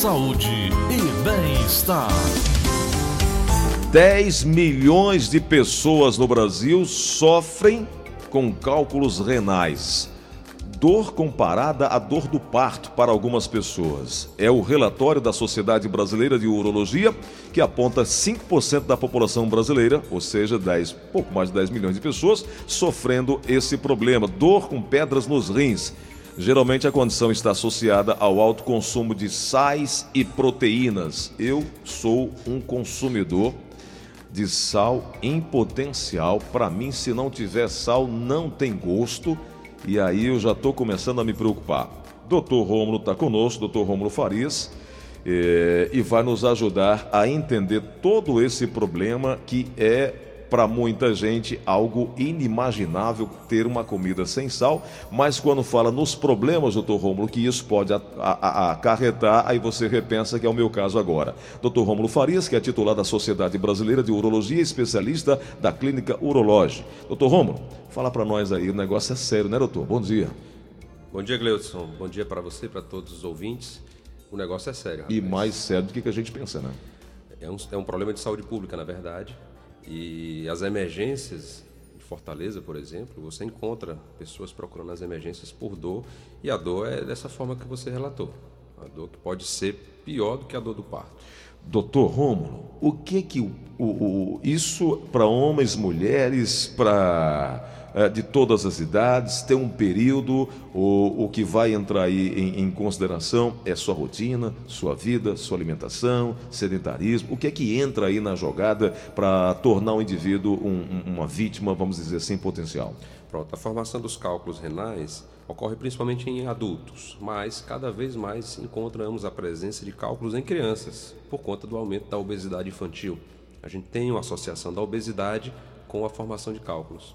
saúde e bem-estar. 10 milhões de pessoas no Brasil sofrem com cálculos renais. Dor comparada à dor do parto para algumas pessoas. É o relatório da Sociedade Brasileira de Urologia que aponta 5% da população brasileira, ou seja, 10, pouco mais de 10 milhões de pessoas, sofrendo esse problema. Dor com pedras nos rins. Geralmente a condição está associada ao alto consumo de sais e proteínas. Eu sou um consumidor de sal em potencial. Para mim, se não tiver sal, não tem gosto e aí eu já estou começando a me preocupar. Doutor Rômulo está conosco, doutor Rômulo Farias, é, e vai nos ajudar a entender todo esse problema que é para muita gente algo inimaginável ter uma comida sem sal, mas quando fala nos problemas, doutor Rômulo, que isso pode acarretar, aí você repensa que é o meu caso agora. Doutor Rômulo Farias, que é titular da Sociedade Brasileira de Urologia, especialista da Clínica Urologe. Doutor Rômulo, fala para nós aí, o negócio é sério, né, doutor? Bom dia. Bom dia, Gleudson. Bom dia para você, para todos os ouvintes. O negócio é sério. Rapaz. E mais sério do que a gente pensa, né? É um, é um problema de saúde pública, na verdade. E as emergências de Fortaleza, por exemplo, você encontra pessoas procurando as emergências por dor, e a dor é dessa forma que você relatou. A dor que pode ser pior do que a dor do parto. Doutor Rômulo, o que que o, o, o isso para homens, mulheres, para de todas as idades, tem um período, o, o que vai entrar aí em, em, consideração é sua rotina, sua vida, sua alimentação, sedentarismo, o que é que entra aí na jogada para tornar o indivíduo um, uma vítima, vamos dizer assim, potencial? Pronto, a formação dos cálculos renais ocorre principalmente em adultos, mas cada vez mais encontramos a presença de cálculos em crianças, por conta do aumento da obesidade infantil. A gente tem uma associação da obesidade com a formação de cálculos.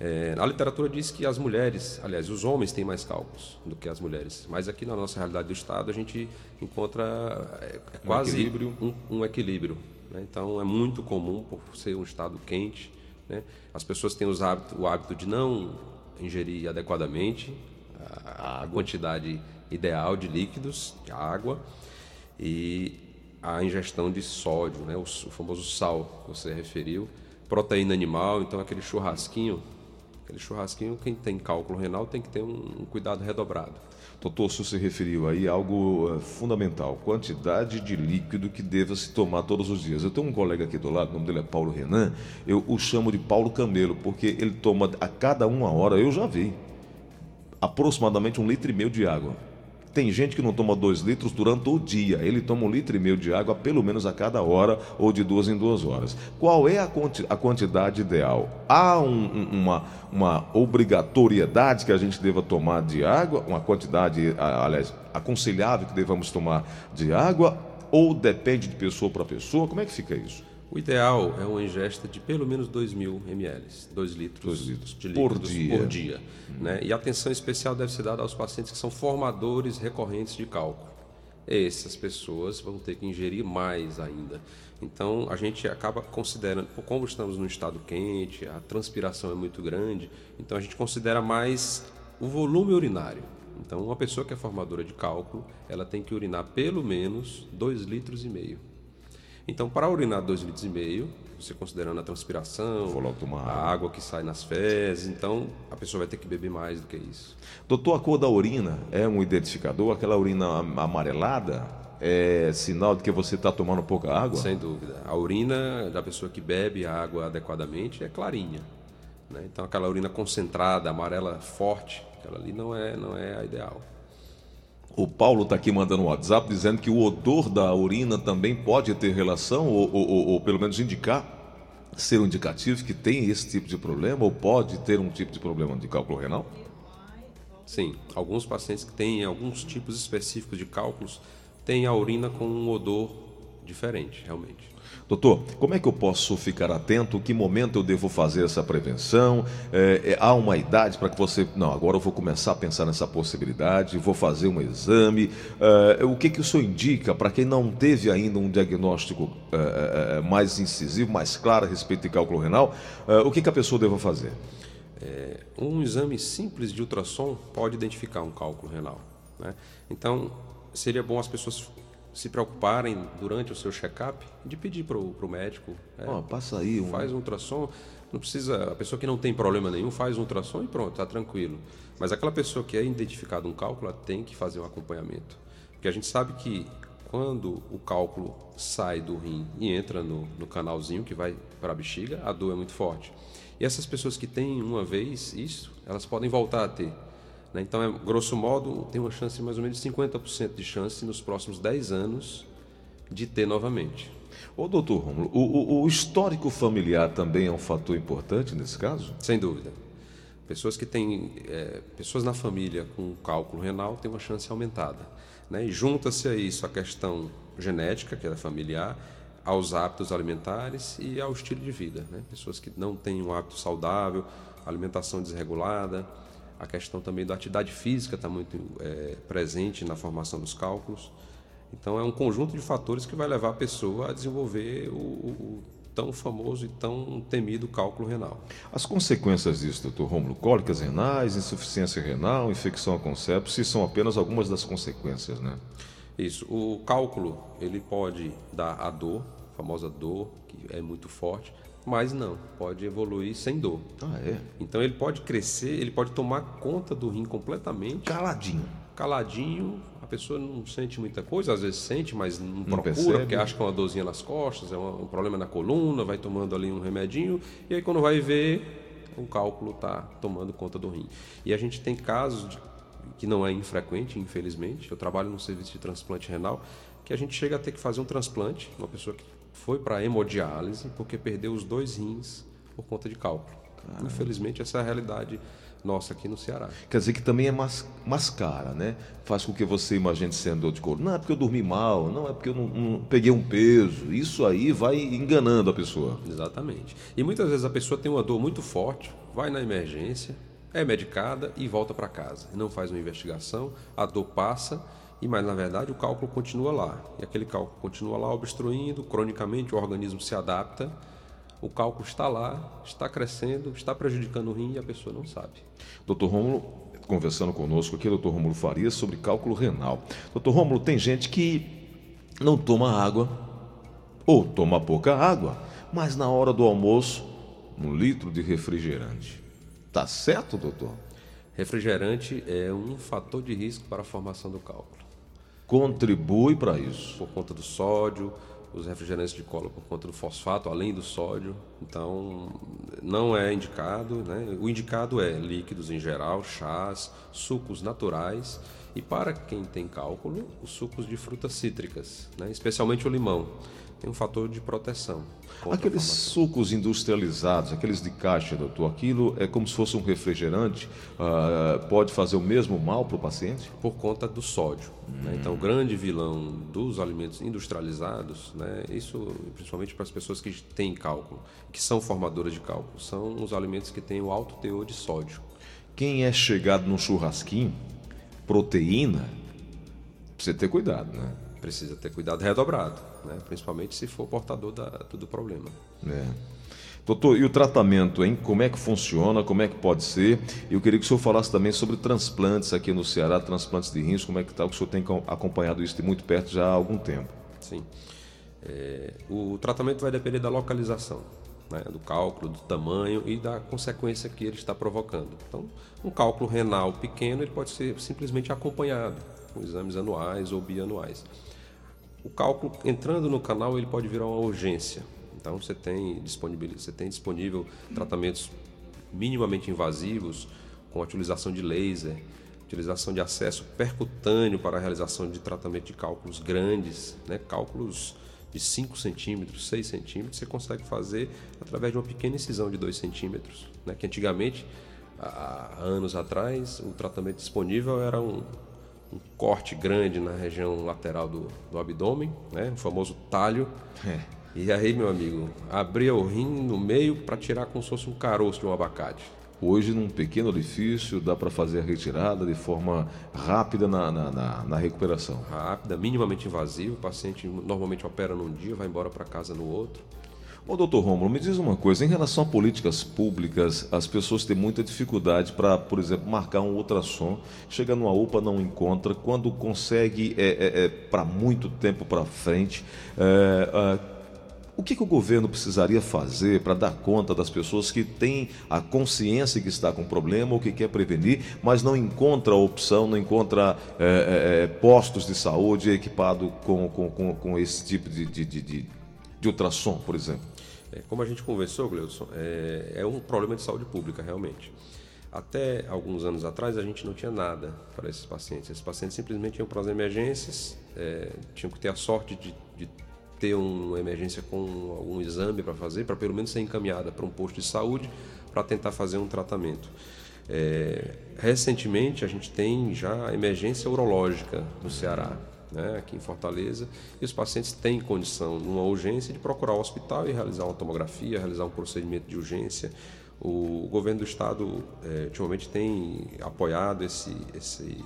É, a literatura diz que as mulheres, aliás, os homens têm mais cálculos do que as mulheres, mas aqui na nossa realidade do Estado a gente encontra é, é quase um equilíbrio. Um, um equilíbrio né? Então é muito comum, por ser um Estado quente, né? as pessoas têm os o hábito de não ingerir adequadamente a, a quantidade ideal de líquidos, de água, e a ingestão de sódio, né? o, o famoso sal que você referiu, proteína animal, então aquele churrasquinho Aquele churrasquinho, quem tem cálculo renal tem que ter um, cuidado redobrado. Doutor, senhor se referiu aí a algo uh, fundamental, quantidade de líquido que deva se tomar todos os dias. Eu tenho um colega aqui do lado, o nome dele é Paulo Renan, eu o chamo de Paulo Camelo, porque ele toma a cada uma hora, eu já vi, aproximadamente um litro e meio de água. Tem gente que não toma dois litros durante o dia. Ele toma um litro e meio de água pelo menos a cada hora ou de duas em duas horas. Qual é a, quanti a quantidade ideal? Há um, uma, uma obrigatoriedade que a gente deva tomar de água, uma quantidade, aliás, aconselhável que devamos tomar de água, ou depende de pessoa para pessoa? Como é que fica isso? O ideal é uma ingesta de pelo menos 2 mil ml, 2 litros, litros de por dia. Por dia né? E atenção especial deve ser dada aos pacientes que são formadores recorrentes de cálculo. Essas pessoas vão ter que ingerir mais ainda. Então a gente acaba considerando, como estamos num estado quente, a transpiração é muito grande, então a gente considera mais o volume urinário. Então uma pessoa que é formadora de cálculo, ela tem que urinar pelo menos 2 litros e meio então, para urinar 2,5 litros, e meio, você considerando a transpiração, a água que sai nas fezes, então a pessoa vai ter que beber mais do que isso. Doutor, a cor da urina é um identificador? Aquela urina amarelada é sinal de que você está tomando pouca água? Sem dúvida. A urina da pessoa que bebe a água adequadamente é clarinha. Né? Então, aquela urina concentrada, amarela forte, aquela ali não é, não é a ideal. O Paulo está aqui mandando um WhatsApp dizendo que o odor da urina também pode ter relação, ou, ou, ou, ou, pelo menos indicar, ser um indicativo que tem esse tipo de problema, ou pode ter um tipo de problema de cálculo renal? Sim, alguns pacientes que têm alguns tipos específicos de cálculos têm a urina com um odor diferente, realmente. Doutor, como é que eu posso ficar atento? Que momento eu devo fazer essa prevenção? É, é, há uma idade para que você. Não, agora eu vou começar a pensar nessa possibilidade, vou fazer um exame. É, o que, que o senhor indica para quem não teve ainda um diagnóstico é, é, é, mais incisivo, mais claro a respeito de cálculo renal? o que, que a pessoa deve fazer? um exame simples de ultrassom pode identificar um cálculo renal. Né? Então, seria bom as pessoas se preocuparem durante o seu check-up de pedir para o médico. É, oh, passa aí. Um... Faz um ultrassom. Não precisa. A pessoa que não tem problema nenhum faz um ultrassom e pronto, está tranquilo. Mas aquela pessoa que é identificada um cálculo, ela tem que fazer um acompanhamento. Porque a gente sabe que quando o cálculo sai do rim e entra no, no canalzinho que vai para a bexiga, a dor é muito forte. E essas pessoas que têm uma vez isso, elas podem voltar a ter. Né? Então, é, grosso modo, tem uma chance mais ou menos de 50% de chance nos próximos 10 anos de ter novamente. Ô, doutor Romulo, o, o, histórico familiar também é um fator importante nesse caso? Sem dúvida. Pessoas que têm, é, pessoas na família com cálculo renal têm uma chance aumentada. Né? E junta-se a isso a questão genética, que é familiar, aos hábitos alimentares e ao estilo de vida. Né? Pessoas que não têm um hábito saudável, alimentação desregulada, a questão também da atividade física está muito é, presente na formação dos cálculos. Então, é um conjunto de fatores que vai levar a pessoa a desenvolver o, o tão famoso e tão temido cálculo renal. As consequências disso, doutor Rômulo, cólicas renais, insuficiência renal, infecção a concepção, são apenas algumas das consequências, né? Isso. O cálculo, ele pode dar a dor, a famosa dor, que é muito forte, mas não, pode evoluir sem dor. Ah, é? Então ele pode crescer, ele pode tomar conta do rim completamente. Caladinho. Caladinho, a pessoa não sente muita coisa, às vezes sente, mas não, não procura, percebe. porque acha que é uma dorzinha nas costas, é um problema na coluna, vai tomando ali um remedinho, e aí quando vai ver, o cálculo está tomando conta do rim. E a gente tem casos de, que não é infrequente, infelizmente. Eu trabalho no serviço de transplante renal, que a gente chega a ter que fazer um transplante, uma pessoa que foi para hemodiálise porque perdeu os dois rins por conta de cálculo. Caramba. Infelizmente, essa é a realidade nossa aqui no Ceará. Quer dizer que também é mais, mais cara, né? Faz com que você imagine sendo dor de couro. Não é porque eu dormi mal, não é porque eu não, não, peguei um peso. Isso aí vai enganando a pessoa. Exatamente. E muitas vezes a pessoa tem uma dor muito forte, vai na emergência, é medicada e volta para casa. Não faz uma investigação, a dor passa e mas na verdade o cálculo continua lá. E aquele cálculo continua lá obstruindo, cronicamente o organismo se adapta, o cálculo está lá, está crescendo, está prejudicando o rim e a pessoa não sabe. Doutor Rômulo, conversando conosco aqui, doutor Rômulo Faria, sobre cálculo renal. Doutor Rômulo, tem gente que não toma água ou toma pouca água, mas na hora do almoço, um litro de refrigerante. Tá certo, doutor? Refrigerante é um fator de risco para a formação do cálculo contribui para isso. Por conta do sódio, os refrigerantes de cola por conta do fosfato, além do sódio. Então, não é indicado. Né? O indicado é líquidos em geral, chás, sucos naturais. E para quem tem cálculo, os sucos de frutas cítricas, né? especialmente o limão tem um fator de proteção. Aqueles sucos industrializados, aqueles de caixa, doutor, aquilo é como se fosse um refrigerante, uh, pode fazer o mesmo mal para o paciente? Por conta do sódio. Hum. Né? Então, o grande vilão dos alimentos industrializados, né? isso principalmente para as pessoas que têm cálculo, que são formadoras de cálculo, são os alimentos que têm o alto teor de sódio. Quem é chegado no churrasquinho, proteína, precisa ter cuidado, né? Precisa ter cuidado redobrado, né? principalmente se for portador da, do problema. É. Doutor, e o tratamento, hein? Como é que funciona? Como é que pode ser? Eu queria que o senhor falasse também sobre transplantes aqui no Ceará, transplantes de rins, como é que está? O senhor tem acompanhado isso de muito perto já há algum tempo. Sim. É, o tratamento vai depender da localização, né? do cálculo, do tamanho e da consequência que ele está provocando. Então, um cálculo renal pequeno ele pode ser simplesmente acompanhado com exames anuais ou bianuais. O cálculo entrando no canal ele pode virar uma urgência. Então você tem disponível, você tem disponível tratamentos minimamente invasivos com a utilização de laser, utilização de acesso percutâneo para a realização de tratamento de cálculos grandes, né? cálculos de 5 centímetros, 6 centímetros, você consegue fazer através de uma pequena incisão de 2 centímetros, né? que antigamente, há anos atrás, o tratamento disponível era um, um corte grande na região lateral do, do abdômen, né? o famoso talho. É. E aí, meu amigo, abria o rim no meio para tirar como se fosse um caroço de um abacate. Hoje, num pequeno orifício, dá para fazer a retirada de forma rápida na, na, na, na recuperação. Rápida, minimamente invasiva. O paciente normalmente opera num dia, vai embora para casa no outro. Ô, doutor Romulo, me diz uma coisa. Em relação a políticas públicas, as pessoas têm muita dificuldade para, por exemplo, marcar um ultrassom. Chega numa UPA, não encontra. Quando consegue, é, é, é para muito tempo para frente. É, é, o que, que, o governo precisaria fazer para dar conta das pessoas que têm a consciência que está com problema ou que quer prevenir, mas não encontra opção, não encontra é, é, postos de saúde equipado com, com, com, com esse tipo de, de, de, de ultrassom, por exemplo? É, como a gente conversou, Gleudson, é, é um problema de saúde pública, realmente. Até alguns anos atrás, a gente não tinha nada para esses pacientes. Esses pacientes simplesmente iam para as emergências, é, tinham que ter a sorte de, de ter uma emergência com algum exame para fazer, para pelo menos ser encaminhada para um posto de saúde para tentar fazer um tratamento. É, recentemente a gente tem já emergência urológica no Ceará, né, aqui em Fortaleza, e os pacientes têm condição, numa urgência, de procurar o hospital e realizar uma tomografia, realizar um procedimento de urgência. O governo do estado é, ultimamente tem apoiado esse, esse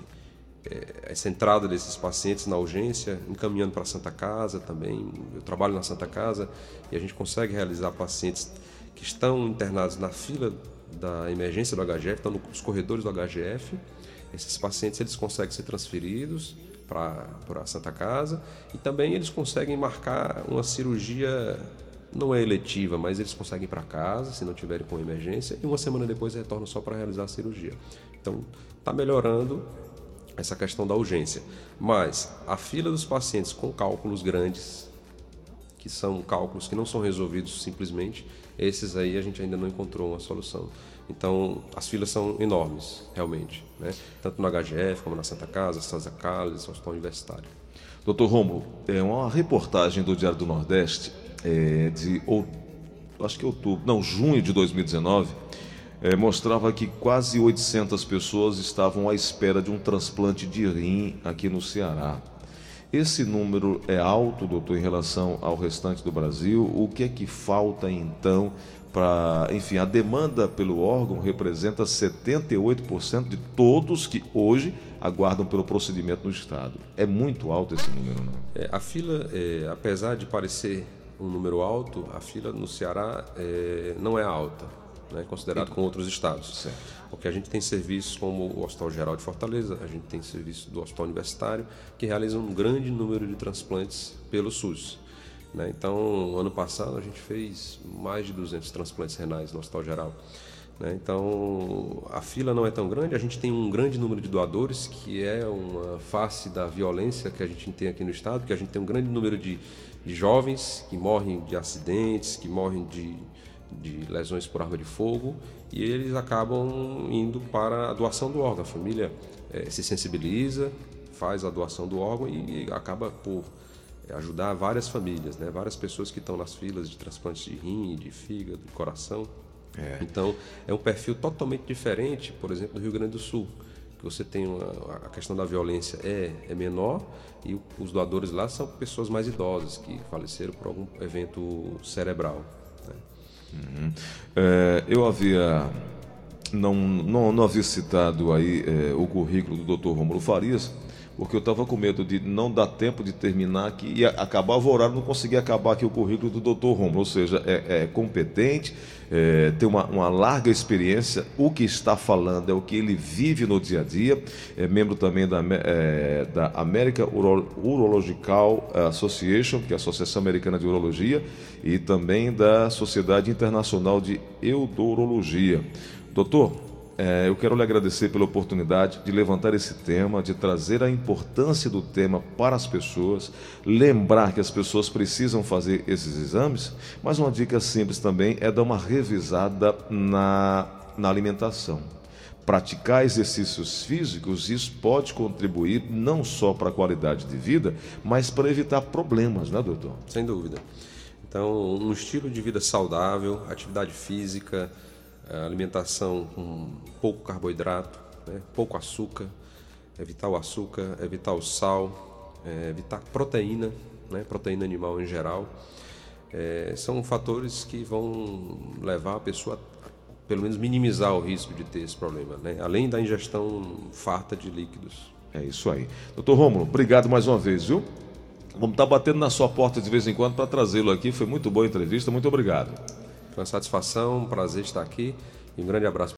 é, essa entrada desses pacientes na urgência, encaminhando para a Santa Casa também. Eu trabalho na Santa Casa e a gente consegue realizar pacientes que estão internados na fila da emergência do HGF, estão nos corredores do HGF. Esses pacientes eles conseguem ser transferidos para a Santa Casa e também eles conseguem marcar uma cirurgia não é eletiva, mas eles conseguem ir para casa se não tiverem com emergência e uma semana depois retornam só para realizar a cirurgia. Então está melhorando essa questão da urgência. Mas a fila dos pacientes com cálculos grandes, que são cálculos que não são resolvidos simplesmente, esses aí a gente ainda não encontrou uma solução. Então, as filas são enormes, realmente, né? tanto no HGF como na Santa Casa, Santa Carlos, Hospital Universitário. Doutor Romulo, é uma reportagem do Diário do Nordeste é, de acho que outubro, não, junho de 2019, é, mostrava que quase 800 pessoas estavam à espera de um transplante de rim aqui no Ceará. Esse número é alto, doutor, em relação ao restante do Brasil. O que é que falta então para. Enfim, a demanda pelo órgão representa 78% de todos que hoje aguardam pelo procedimento no Estado. É muito alto esse número, não? É, a fila, é, apesar de parecer um número alto, a fila no Ceará é, não é alta né, considerado com outros estados. Certo. Porque a gente tem serviços como o Hospital Geral de Fortaleza, a gente tem serviço do Hospital Universitário, que realizam um grande número de transplantes pelo SUS. Né? Então, ano passado, a gente fez mais de 200 transplantes renais no Hospital Geral. Né? Então, a fila não é tão grande, a gente tem um grande número de doadores, que é uma face da violência que a gente tem aqui no estado, porque a gente tem um grande número de, de jovens que morrem de acidentes, que morrem de de lesões por arma de fogo e eles acabam indo para a doação do órgão. A família é, se sensibiliza, faz a doação do órgão e, e acaba por ajudar várias famílias, né? várias pessoas que estão nas filas de transplantes de rim, de fígado, de coração. É. Então, é um perfil totalmente diferente, por exemplo, do Rio Grande do Sul, que você tem uma, a questão da violência é, é menor e os doadores lá são pessoas mais idosas que faleceram por algum evento cerebral. Uhum. É, eu havia não, não, não havia citado aí é, o currículo do Dr. Romulo Farias, porque eu estava com medo de não dar tempo de terminar aqui e acabava o horário, não conseguia acabar aqui o currículo do Dr. Romulo, ou seja, é, é competente, é, tem uma, uma, larga experiência, o que está falando é o que ele vive no dia a dia, é membro também da, é, da American Uro, Urological Association, que é a Associação Americana de Urologia, e também da Sociedade Internacional de Eudorologia. Doutor, é, eu quero lhe agradecer pela oportunidade de levantar esse tema, de trazer a importância do tema para as pessoas, lembrar que as pessoas precisam fazer esses exames, mas uma dica simples também é dar uma revisada na, na alimentação. Praticar exercícios físicos, isso pode contribuir não só para a qualidade de vida, mas para evitar problemas, né, doutor? Sem dúvida. Então, um estilo de vida saudável, atividade física, alimentação com pouco carboidrato, né, pouco açúcar, evitar o açúcar, evitar o sal, é, evitar proteína, né, proteína animal em geral. É, são fatores que vão levar a pessoa a, pelo menos, minimizar o risco de ter esse problema, né? além da ingestão farta de líquidos. É isso aí. Doutor Rômulo, obrigado mais uma vez, viu? Vamos estar batendo na sua porta de vez em quando para trazê-lo aqui. Foi muito boa a entrevista. Muito obrigado. Uma satisfação, um prazer estar aqui. E um grande abraço